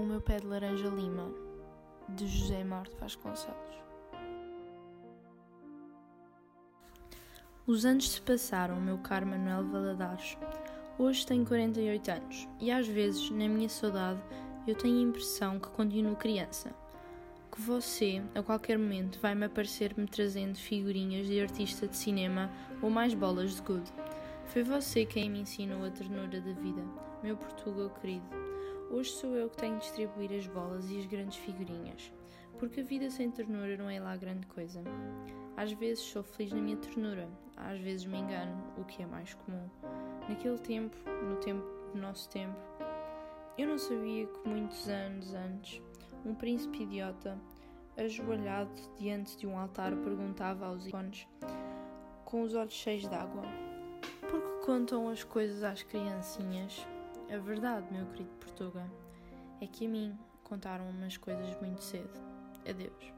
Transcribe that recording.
O meu pé de laranja lima, de José Marto Vasconcelos. Os anos se passaram, meu caro Manuel Valadares. Hoje tenho 48 anos e às vezes, na minha saudade, eu tenho a impressão que continuo criança. Que você, a qualquer momento, vai-me aparecer-me trazendo figurinhas de artista de cinema ou mais bolas de gude. Foi você quem me ensinou a ternura da vida, meu Portugal querido. Hoje sou eu que tenho de distribuir as bolas e as grandes figurinhas, porque a vida sem ternura não é lá grande coisa. Às vezes sou feliz na minha ternura, às vezes me engano, o que é mais comum. Naquele tempo, no tempo do nosso tempo, eu não sabia que muitos anos antes, um príncipe idiota, ajoelhado diante de um altar, perguntava aos ícones, com os olhos cheios d'água: Por que contam as coisas às criancinhas? A verdade, meu querido Portuga, é que a mim contaram umas coisas muito cedo. Adeus.